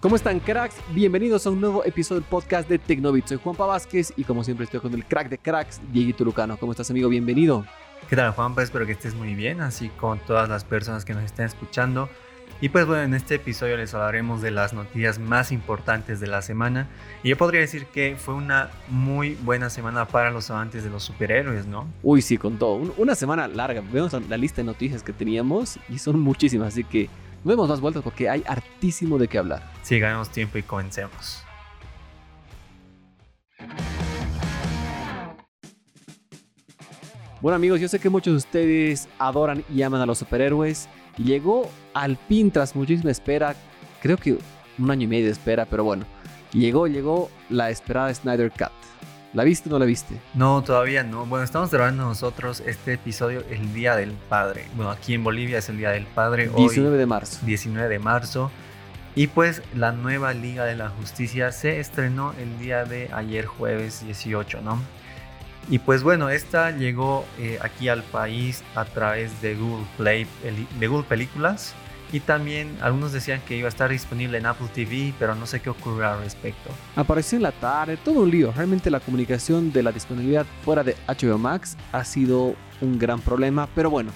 ¿Cómo están, cracks? Bienvenidos a un nuevo episodio del podcast de Tecnobit. Soy Juanpa Vázquez y como siempre estoy con el crack de cracks, Dieguito Lucano. ¿Cómo estás, amigo? Bienvenido. ¿Qué tal, Juanpa? Espero que estés muy bien, así con todas las personas que nos estén escuchando. Y pues bueno, en este episodio les hablaremos de las noticias más importantes de la semana. Y yo podría decir que fue una muy buena semana para los amantes de los superhéroes, ¿no? Uy, sí, con todo. una semana larga. Vemos la lista de noticias que teníamos y son muchísimas, así que no demos más vueltas porque hay hartísimo de qué hablar. Sí, ganemos tiempo y comencemos. Bueno amigos, yo sé que muchos de ustedes adoran y aman a los superhéroes llegó al fin tras muchísima espera, creo que un año y medio de espera, pero bueno, llegó, llegó la esperada Snyder Cut. ¿La viste o no la viste? No, todavía no. Bueno, estamos grabando nosotros este episodio el Día del Padre. Bueno, aquí en Bolivia es el Día del Padre. 19 de marzo. 19 de marzo. Y pues la nueva Liga de la Justicia se estrenó el día de ayer jueves 18, ¿no? Y pues bueno, esta llegó eh, aquí al país a través de Google Play, de Google Películas. Y también algunos decían que iba a estar disponible en Apple TV, pero no sé qué ocurrió al respecto. Apareció en la tarde, todo un lío. Realmente la comunicación de la disponibilidad fuera de HBO Max ha sido un gran problema, pero bueno,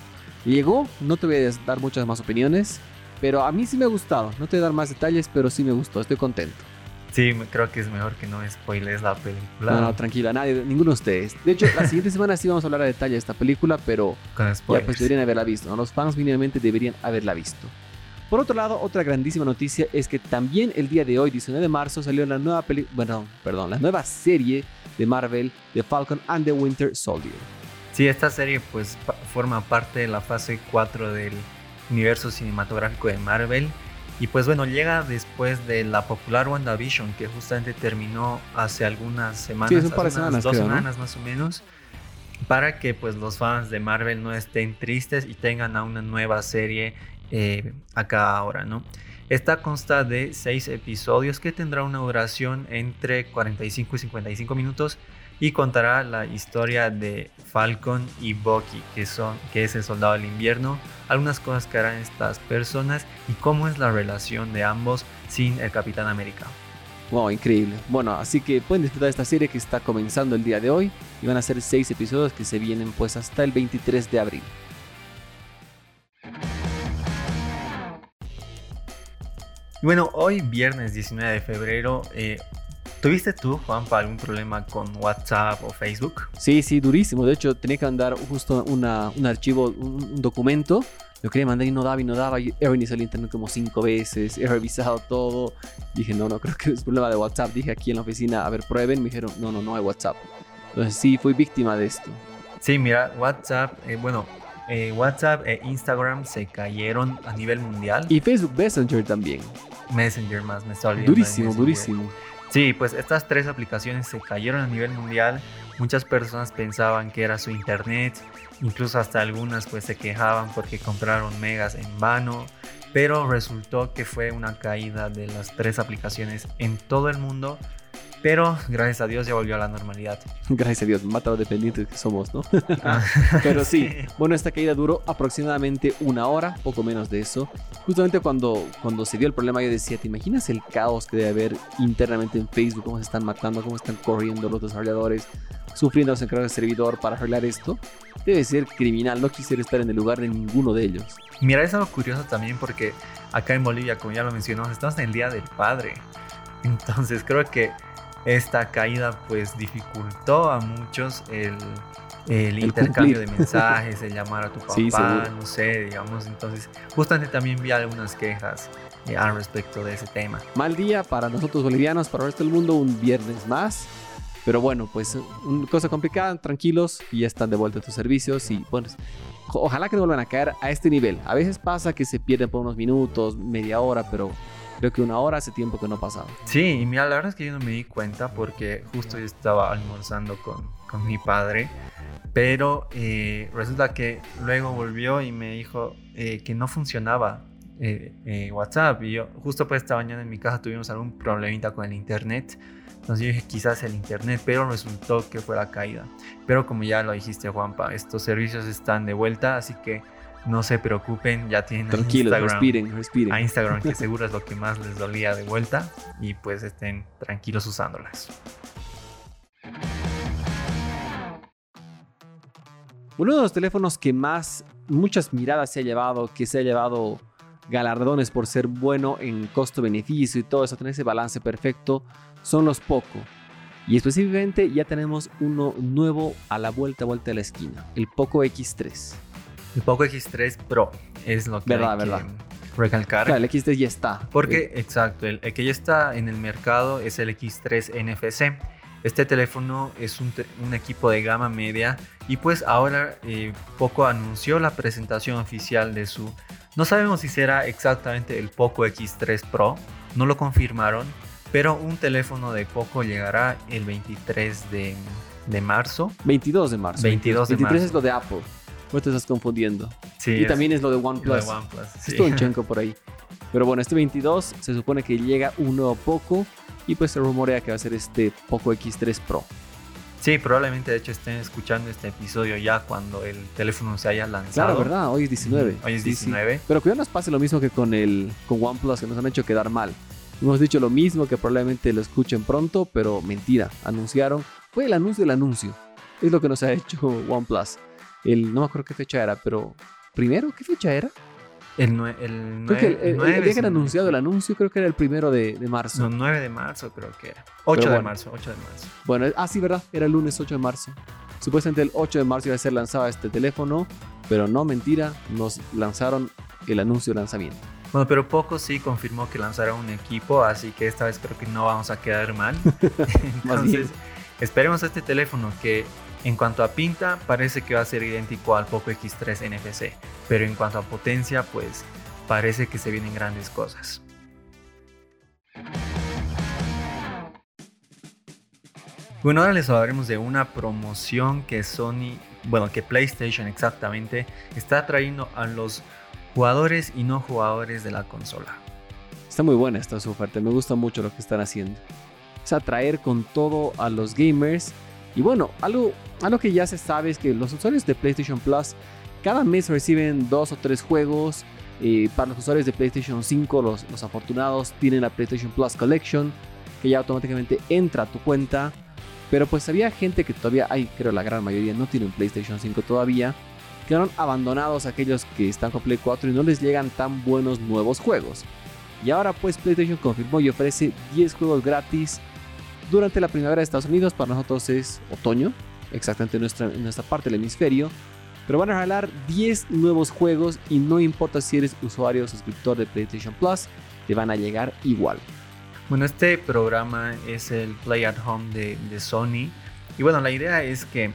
llegó. No te voy a dar muchas más opiniones, pero a mí sí me ha gustado. No te voy a dar más detalles, pero sí me gustó, estoy contento. Sí, creo que es mejor que no spoiles la película. No, no, tranquila, nadie, ninguno de ustedes. De hecho, la siguiente semana sí vamos a hablar a detalle de esta película, pero Con ya pues deberían haberla visto. Los fans mínimamente deberían haberla visto. Por otro lado, otra grandísima noticia es que también el día de hoy, 19 de marzo, salió la nueva película, bueno, perdón, la nueva serie de Marvel, The Falcon and the Winter Soldier. Sí, esta serie pues forma parte de la fase 4 del universo cinematográfico de Marvel y pues bueno, llega después de la popular WandaVision, que justamente terminó hace algunas semanas, sí, hace semanas, dos semanas más o menos, para que pues los fans de Marvel no estén tristes y tengan a una nueva serie eh, acá ahora, ¿no? Esta consta de seis episodios que tendrá una duración entre 45 y 55 minutos y contará la historia de Falcon y Bucky, que, son, que es el soldado del invierno, algunas cosas que harán estas personas y cómo es la relación de ambos sin el Capitán América. Wow, increíble. Bueno, así que pueden disfrutar de esta serie que está comenzando el día de hoy y van a ser seis episodios que se vienen pues hasta el 23 de abril. bueno, hoy viernes 19 de febrero eh, ¿Tuviste tú, Juanpa, algún problema con WhatsApp o Facebook? Sí, sí, durísimo. De hecho, tenía que mandar justo un archivo, un, documento. Lo quería mandar y no daba y no daba. He reiniciado el internet como cinco veces. He revisado todo. Dije, no, no, creo que es problema de WhatsApp. Dije aquí en la oficina, a ver, prueben. Me dijeron, no, no, no hay WhatsApp. Entonces sí, fui víctima de esto. Sí, mira, WhatsApp, eh, bueno, eh, WhatsApp e Instagram se cayeron a nivel mundial. Y Facebook Messenger también. Messenger más, me está olvidando. Durísimo, durísimo. Sí, pues estas tres aplicaciones se cayeron a nivel mundial. Muchas personas pensaban que era su internet, incluso hasta algunas pues se quejaban porque compraron megas en vano, pero resultó que fue una caída de las tres aplicaciones en todo el mundo pero gracias a Dios ya volvió a la normalidad. Gracias a Dios, matado dependientes que somos, ¿no? Ah. Pero sí, bueno, esta caída duró aproximadamente una hora, poco menos de eso. Justamente cuando, cuando se dio el problema yo decía, ¿te imaginas el caos que debe haber internamente en Facebook? ¿Cómo se están matando? ¿Cómo están corriendo los desarrolladores? Sufriendo los encargos de servidor para arreglar esto. Debe ser criminal, no quisiera estar en el lugar de ninguno de ellos. Mira, es algo curioso también porque acá en Bolivia, como ya lo mencionamos, estamos en el Día del Padre. Entonces creo que esta caída pues dificultó a muchos el, intercambio de mensajes, el llamar a tu papá, no sé, digamos. Entonces, justamente también vi algunas quejas eh, al respecto de ese tema. Mal día para nosotros bolivianos, para el resto del mundo, un viernes más. Pero bueno, pues una cosa complicada, tranquilos, y ya están de vuelta tus servicios y bueno, ojalá que no vuelvan a caer a este nivel. A veces pasa que se pierden por unos minutos, media hora, pero creo que una hora hace tiempo que no pasaba. Sí, y mira, la verdad es que yo no me di cuenta porque justo yo estaba almorzando con, con mi padre, pero eh, resulta que luego volvió y me dijo eh, que no funcionaba eh, WhatsApp y yo justo pues esta mañana en mi casa tuvimos algún problemita con el internet. Entonces yo dije quizás el internet, pero resultó que fue la caída. Pero como ya lo dijiste Juanpa, estos servicios están de vuelta, así que no se preocupen, ya tienen Tranquilos, Instagram, respiren, respiren. a Instagram, que seguro es lo que más les dolía de vuelta, y pues estén tranquilos usándolas. Uno de los teléfonos que más muchas miradas se ha llevado, que se ha llevado galardones por ser bueno en costo-beneficio y todo eso, tener ese balance perfecto, son los Poco. Y específicamente ya tenemos uno nuevo a la vuelta, vuelta de la esquina, el Poco X3. El Poco X3 Pro es lo que Verdad, hay que recalcar. Claro, el X3 ya está. Porque, exacto, el, el que ya está en el mercado es el X3 NFC. Este teléfono es un equipo de gama media y pues ahora eh, Poco anunció la presentación oficial de su... No sabemos si será exactamente el Poco X3 Pro, no lo confirmaron, pero un teléfono de Poco llegará el 23 de, de marzo. 22 de marzo. 22 de 23 marzo. es lo de Apple. No te estás confundiendo. Sí, y es también es lo de lo de OnePlus. OnePlus, sí. Es todo un chenco por ahí. Pero bueno, este 22 se supone que llega un nuevo Poco y pues se rumorea que va a ser este Poco X3 Pro. Sí, probablemente de hecho estén escuchando este episodio ya cuando el teléfono se haya lanzado. Claro, ¿verdad? Hoy es 19. Ujú, hoy es Sí, sí. 19. Pero cuidado nos pase lo mismo que con el con OnePlus que nos han hecho quedar mal. Hemos dicho lo mismo que probablemente lo escuchen pronto, pero mentira. Anunciaron. Fue el anuncio del anuncio. Es lo que nos ha hecho OnePlus. El, no me acuerdo qué fecha era, pero primero, ¿qué fecha era? El, nue- el, Creo que el, el- el día que anunciado el anuncio, creo que era el primero de, de marzo. No, 9 de marzo creo que era. 8 de marzo, 8 de marzo. Bueno, ah, sí, ¿verdad? Era el lunes 8 de marzo. Supuestamente el 8 de marzo iba a ser lanzado este teléfono, pero no, mentira, nos lanzaron el anuncio de lanzamiento. Bueno, pero poco sí confirmó que lanzará un equipo, así que esta vez creo que no vamos a quedar mal. Entonces, esperemos este teléfono que en cuanto a pinta parece que va a ser idéntico al Poco X3 NFC, pero en cuanto a potencia pues parece que se vienen grandes cosas. Bueno, ahora les hablaremos de una promoción que Sony, bueno, que PlayStation exactamente, está trayendo a los jugadores y no jugadores de la consola. Está muy buena esta su oferta, me gusta mucho lo que están haciendo. Es atraer con todo a los gamers. Y bueno, algo, algo que ya se sabe es que los usuarios de PlayStation Plus cada mes reciben dos o tres juegos. Para los usuarios de PlayStation 5, los, los afortunados tienen la PlayStation Plus Collection, que ya automáticamente entra a tu cuenta. Pero pues había gente que todavía, hay creo la gran mayoría, no tienen PlayStation 5 todavía. Quedaron abandonados aquellos que están con Play 4 y no les llegan tan buenos nuevos juegos. Y ahora pues PlayStation confirmó y ofrece 10 juegos gratis durante la primavera de Estados Unidos. Para nosotros es otoño, exactamente en nuestra, en nuestra parte del hemisferio. Pero van a regalar 10 nuevos juegos y no importa si eres usuario o suscriptor de PlayStation Plus, te van a llegar igual. Bueno, este programa es el Play at Home de, de Sony. Y bueno, la idea es que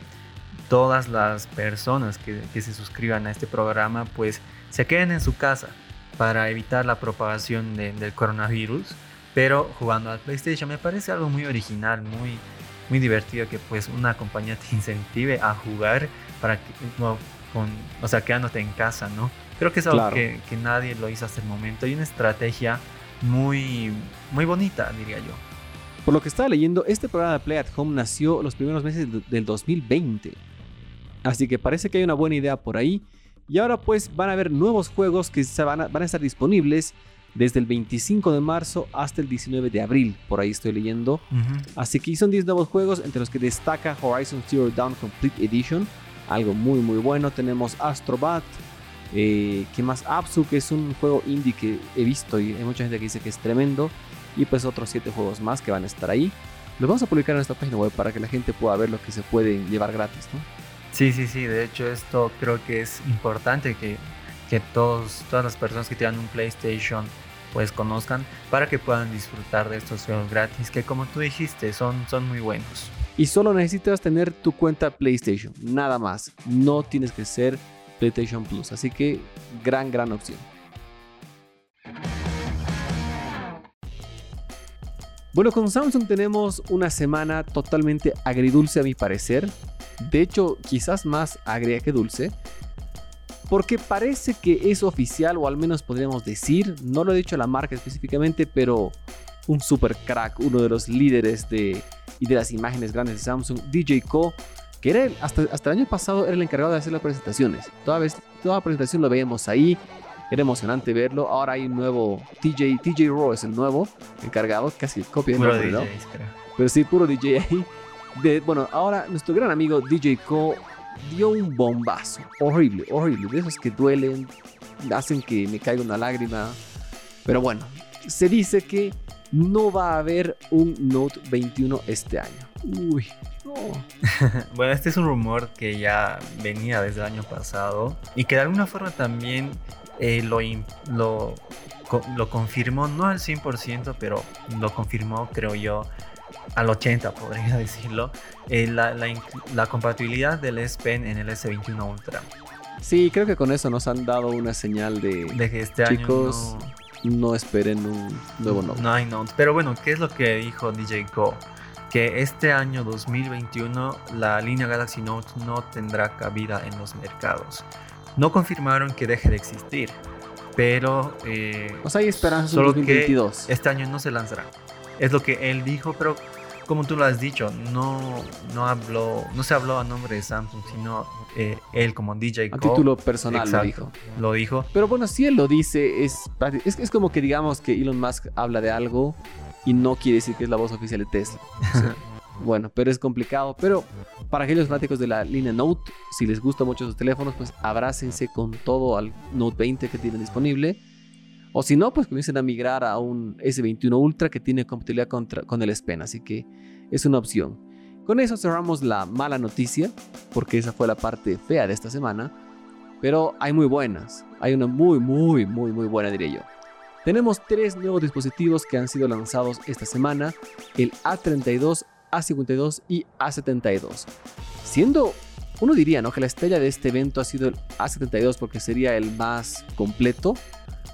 todas las personas que, que se suscriban a este programa pues se queden en su casa para evitar la propagación de- del coronavirus. Pero jugando al PlayStation me parece algo muy original, muy, muy divertido que pues una compañía te incentive a jugar para que, no, con, o sea, quedándote en casa, ¿no? Creo que es algo Claro. que, que nadie lo hizo hasta el momento y una estrategia muy, muy bonita, diría yo. Por lo que estaba leyendo, este programa de Play at Home nació los primeros meses de- del 2020. Así que parece que hay una buena idea por ahí. Y ahora pues van a haber nuevos juegos que se van, a, van a estar disponibles desde el 25 de marzo hasta el 19 de abril. Por ahí estoy leyendo. Así que son 10 nuevos juegos, entre los que destaca Horizon Zero Dawn Complete Edition. Algo muy muy bueno. Tenemos Astrobat. Eh, ¿Qué más? Apsu, que es un juego indie que he visto y hay mucha gente que dice que es tremendo. Y pues otros 7 juegos más que van a estar ahí. Los vamos a publicar en nuestra página web para que la gente pueda ver lo que se puede llevar gratis, ¿no? Sí, sí, sí. De hecho, esto creo que es importante que, que todos, todas las personas que tengan un PlayStation pues conozcan para que puedan disfrutar de estos juegos gratis que como tú dijiste son, son muy buenos. Y solo necesitas tener tu cuenta PlayStation, nada más. No tienes que ser PlayStation Plus. Así que gran, gran opción. Bueno, con Samsung tenemos una semana totalmente agridulce a mi parecer. De hecho, quizás más agria que dulce. Porque parece que es oficial, o al menos podríamos decir, no lo he dicho la marca específicamente, pero un super crack, uno de los líderes de, y de las imágenes grandes de Samsung, DJ Co, que era el- hasta, hasta el año pasado era el encargado de hacer las presentaciones. Toda vez, toda presentación lo veíamos ahí. Era emocionante verlo. Ahora hay un nuevo TJ, TJ Raw es el nuevo encargado, casi copia de nombre, ¿no? Pero sí, puro DJ ahí. De, bueno, ahora nuestro gran amigo DJ Co dio un bombazo. Horrible, horrible. De esos que duelen, hacen que me caiga una lágrima. Pero bueno, se dice que no va a haber un Note 21 este año. Uy, no. Bueno, este es un rumor que ya venía desde el año pasado y que de alguna forma también eh, lo, lo, co- lo confirmó, no al 100%, pero lo confirmó, creo yo, al 80%, podría decirlo, eh, la, la inc- la compatibilidad del S Pen en el S21 Ultra. Sí, creo que con eso nos han dado una señal de, De que este Chicos, año no esperen un nuevo no, Note. no hay Note. Pero bueno, ¿qué es lo que dijo DJ Go? Que este año 2021 la línea Galaxy Note no tendrá cabida en los mercados. No confirmaron que deje de existir, pero eh, O sea, hay esperanzas en Solo que 2022. este año no se lanzará. Es lo que él dijo, pero como tú lo has dicho, no, no, habló, no se habló a nombre de Samsung, sino eh, él como DJ A Go título personal lo Exacto. dijo. lo dijo. Pero bueno, si él lo dice, es, es, es como que digamos que Elon Musk habla de algo y no quiere decir que es la voz oficial de Tesla. O sea, bueno, pero es complicado. Pero para aquellos fanáticos de la línea Note, si les gustan mucho sus teléfonos, pues abrácense con todo al Note 20 que tienen disponible. O si no, pues comiencen a migrar a un S21 Ultra que tiene compatibilidad contra- con el S Pen. Así que es una opción. Con eso cerramos la mala noticia, porque esa fue la parte fea de esta semana. Pero hay muy buenas. Hay una muy, muy, muy, muy buena, diría yo. Tenemos tres nuevos dispositivos que han sido lanzados esta semana: el A32, A52 y A72. Siendo, uno diría, ¿no? Que la estrella de este evento ha sido el A72 porque sería el más completo.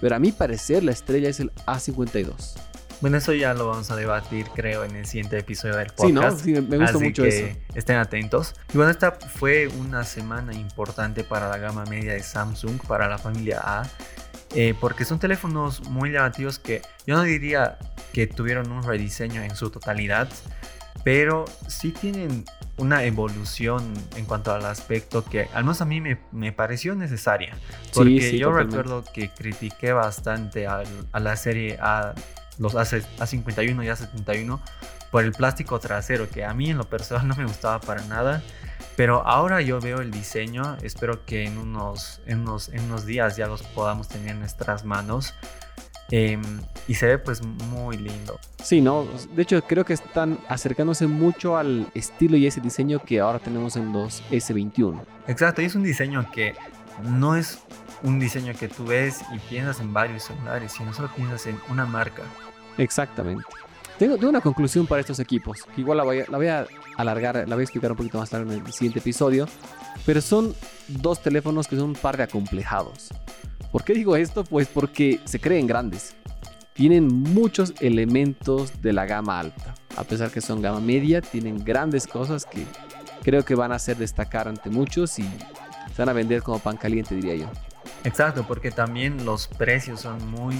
Pero a mi parecer, la estrella es el A52. Bueno, eso ya lo vamos a debatir, creo, en el siguiente episodio del Sí, ¿no? podcast. Sí, me gusta Así mucho que eso. estén atentos. Y bueno, esta fue una semana importante para la gama media de Samsung, para la familia A, eh, porque son teléfonos muy llamativos que yo no diría que tuvieron un rediseño en su totalidad, pero sí tienen una evolución en cuanto al aspecto que al menos a mí me, me pareció necesaria. Porque sí, yo totalmente. recuerdo que critiqué bastante al- a la serie A, los A, A51 y A71 por el plástico trasero, que a mí en lo personal no me gustaba para nada. Pero ahora yo veo el diseño, espero que en unos, en unos, en unos días ya los podamos tener en nuestras manos. Em, y se ve pues muy lindo. Sí, no. De hecho, creo que están acercándose mucho al estilo y ese diseño que ahora tenemos en los S21. Exacto, y es un diseño que no es un diseño que tú ves y piensas en varios celulares, sino solo piensas en una marca. Exactamente. Tengo, tengo una conclusión para estos equipos, que igual la voy, a, la voy a alargar, la voy a explicar un poquito más tarde en el siguiente episodio, pero son dos teléfonos que son un par de acomplejados. ¿Por qué digo esto? Pues porque se creen grandes. Tienen muchos elementos de la gama alta. A pesar que son gama media, tienen grandes cosas que creo que van a hacer destacar ante muchos y se van a vender como pan caliente, diría yo. Exacto, porque también los precios son muy,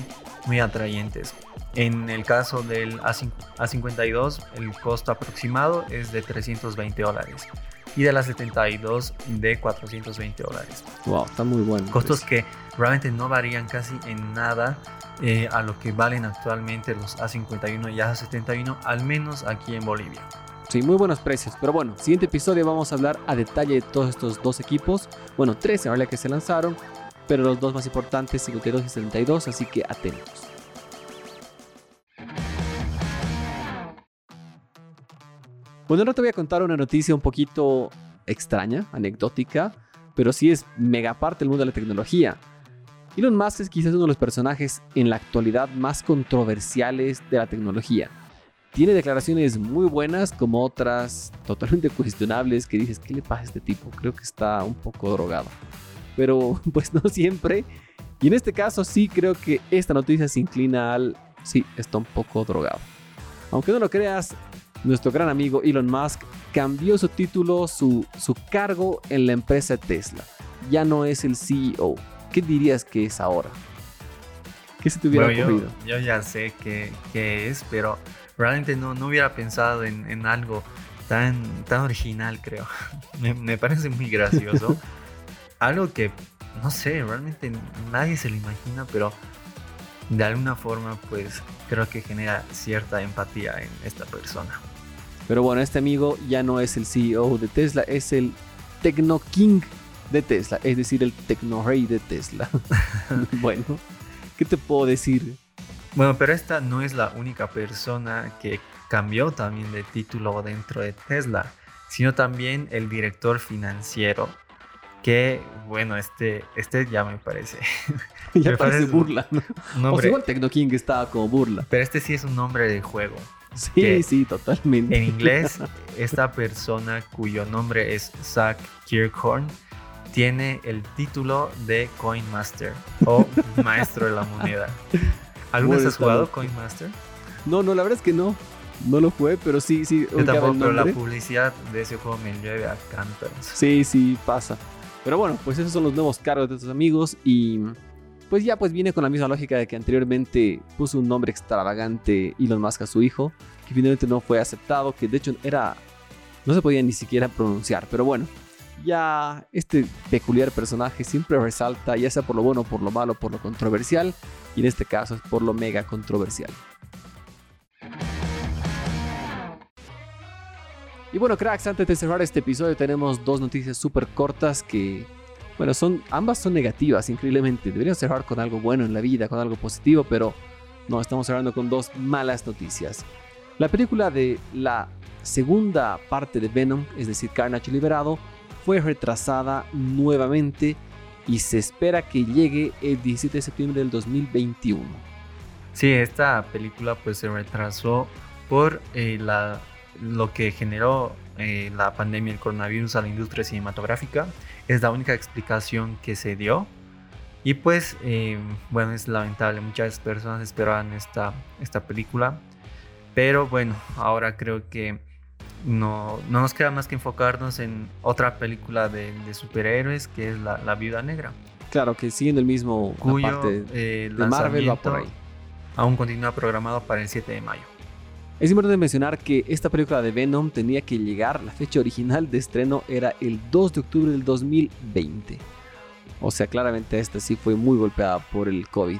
muy atrayentes. En el caso del A5 A52, el costo aproximado es de 320 dólares y de la 72 de 420 dólares. Wow, está muy bueno. Costos precio. que realmente no varían casi en nada eh, a lo que valen actualmente los A51 y A71, al menos aquí en Bolivia. Sí, muy buenos precios. Pero bueno, siguiente episodio vamos a hablar a detalle de todos estos dos equipos. Bueno, tres en realidad que se lanzaron, pero los dos más importantes, 52 y 72, así que atentos. Bueno, ahora te voy a contar una noticia un poquito extraña, anecdótica, pero sí es mega parte del mundo de la tecnología. Elon Musk es quizás uno de los personajes en la actualidad más controversiales de la tecnología. Tiene declaraciones muy buenas como otras totalmente cuestionables que dices, ¿qué le pasa a este tipo? Creo que está un poco drogado. Pero pues no siempre. Y en este caso sí creo que esta noticia se inclina al, sí, está un poco drogado. Aunque no lo creas, nuestro gran amigo Elon Musk cambió su título, su, su cargo en la empresa Tesla. Ya no es el CEO. ¿Qué dirías que es ahora? ¿Qué se te hubiera Bueno, ocurrido? yo, yo ya sé qué, qué es, pero realmente no, no hubiera pensado en, en algo tan, tan original, creo. me, me parece muy gracioso. Algo que, no sé, realmente nadie se lo imagina, pero de alguna forma, pues creo que genera cierta empatía en esta persona. Pero bueno, este amigo ya no es el CEO de Tesla, es el Tecno King de Tesla, es decir, el Tecno Rey de Tesla. bueno, ¿qué te puedo decir? Bueno, pero esta no es la única persona que cambió también de título dentro de Tesla, sino también el director financiero. Que bueno, este, este ya me parece. ya me parece burla. O sea, igual Tecno King estaba como burla. pero este sí es un nombre de juego. Sí, sí, totalmente. En inglés, esta persona cuyo nombre es Zach Kirkhorn tiene el título de Coin Master o Maestro de la Moneda. ¿Alguna vez has jugado. Coin Master? No, no, la verdad es que no. No lo fue, pero sí, sí. Yo tampoco, pero la publicidad de ese juego me llueve a cántaros. Sí, sí, pasa. Pero bueno, pues esos son los nuevos cargos de estos amigos y pues ya pues viene con la misma lógica de que anteriormente puso un nombre extravagante Elon Musk a su hijo, que finalmente no fue aceptado, que de hecho era no se podía ni siquiera pronunciar, pero bueno, ya este peculiar personaje siempre resalta, ya sea por lo bueno, por lo malo, por lo controversial, y en este caso es por lo mega controversial. Y bueno, cracks, antes de cerrar este episodio tenemos dos noticias súper cortas que, bueno, son ambas son negativas, increíblemente. Deberíamos cerrar con algo bueno en la vida, con algo positivo, pero no, estamos cerrando con dos malas noticias. La película de la segunda parte de Venom, es decir, Carnage Liberado, fue retrasada nuevamente y se espera que llegue el 17 de septiembre del 2021. Sí, esta película pues se retrasó por eh, la, lo que generó eh, la pandemia del coronavirus a la industria cinematográfica. Es la única explicación que se dio. Y pues, eh, bueno, es lamentable. Muchas personas esperaban esta, esta película. Pero bueno, ahora creo que no, no nos queda más que enfocarnos en otra película de, de superhéroes, que es La, la Viuda Negra. Claro que siguiendo el mismo la Cuyo parte eh, de Marvel va por ahí. aún continúa programado para el 7 de mayo. Es importante mencionar que esta película de Venom tenía que llegar, la fecha original de estreno era el 2 de octubre del 2020. O sea, claramente esta sí fue muy golpeada por el COVID.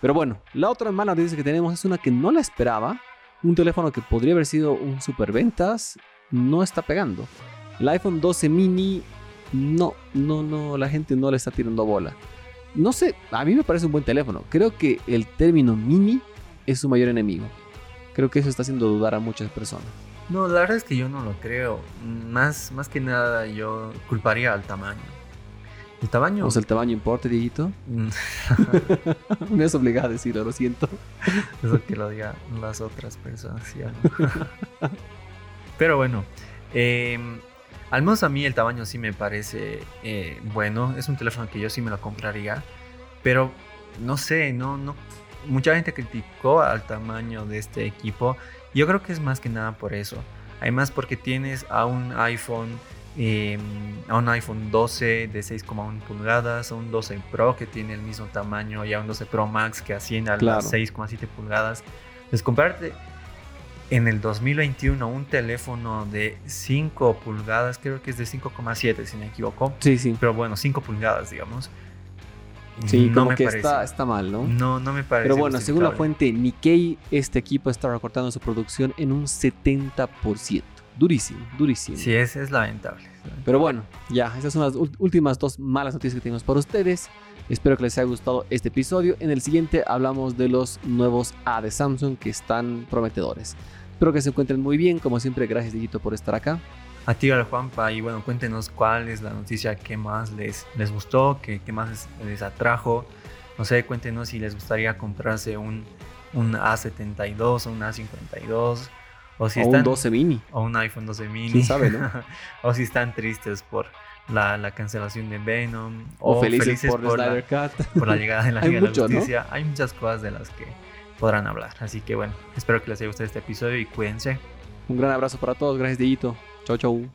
Pero bueno, la otra mala noticia que tenemos es una que no la esperaba. Un teléfono que podría haber sido un superventas no está pegando. El iPhone 12 mini no, no, no, la gente no le está tirando bola. No sé, a mí me parece un buen teléfono. Creo que el término mini es su mayor enemigo. Creo que eso está haciendo dudar a muchas personas. No, la verdad es que yo no lo creo. Más, más que nada yo culparía al tamaño. El tamaño... O sea, el tamaño importa, Dieguito. Mm, Me has obligado a decirlo, lo siento. Eso que lo digan las otras personas. ya no. Pero bueno, eh, al menos a mí el tamaño sí me parece eh, bueno. Es un teléfono que yo sí me lo compraría. Pero no sé, no, no. Mucha gente criticó al tamaño de este equipo. Yo creo que es más que nada por eso. Además porque tienes a un iPhone, eh, a un iPhone 12 de 6,1 pulgadas, a un 12 Pro que tiene el mismo tamaño y a un 12 Pro Max que asciende a Claro. las 6,7 pulgadas. Entonces comprarte en el 2021 un teléfono de 5 pulgadas, creo que es de 5,7 si me equivoco. Sí, sí. Pero bueno, 5 pulgadas, digamos. Sí, no como me que parece. está, está mal, ¿no? No, no me parece. Pero bueno, según la fuente Nikkei, este equipo está recortando su producción en un 70%. Durísimo, durísimo. Sí, es, es lamentable. Pero bueno, ya, esas son las últimas dos malas noticias que tenemos para ustedes. Espero que les haya gustado este episodio. En el siguiente hablamos de los nuevos A de Samsung que están prometedores. Espero que se encuentren muy bien. Como siempre, gracias, Dieguito, por estar acá. A ti, al Juanpa, y bueno, cuéntenos cuál es la noticia que más les, les gustó, que, que más les, les atrajo. No sé, cuéntenos si les gustaría comprarse un, un A72 o un A52. O si o están, un 12 mini. o un iPhone 12 mini. ¿Quién sabe, no? o si están tristes por la, la cancelación de Venom. O, felices, por, la, Snyder Cut. por la llegada de la Liga de mucho, la ¿no? Justicia. Hay muchas cosas de las que podrán hablar. Así que bueno, espero que les haya gustado este episodio y cuídense. Un gran abrazo para todos. Gracias, Dieguito. 再做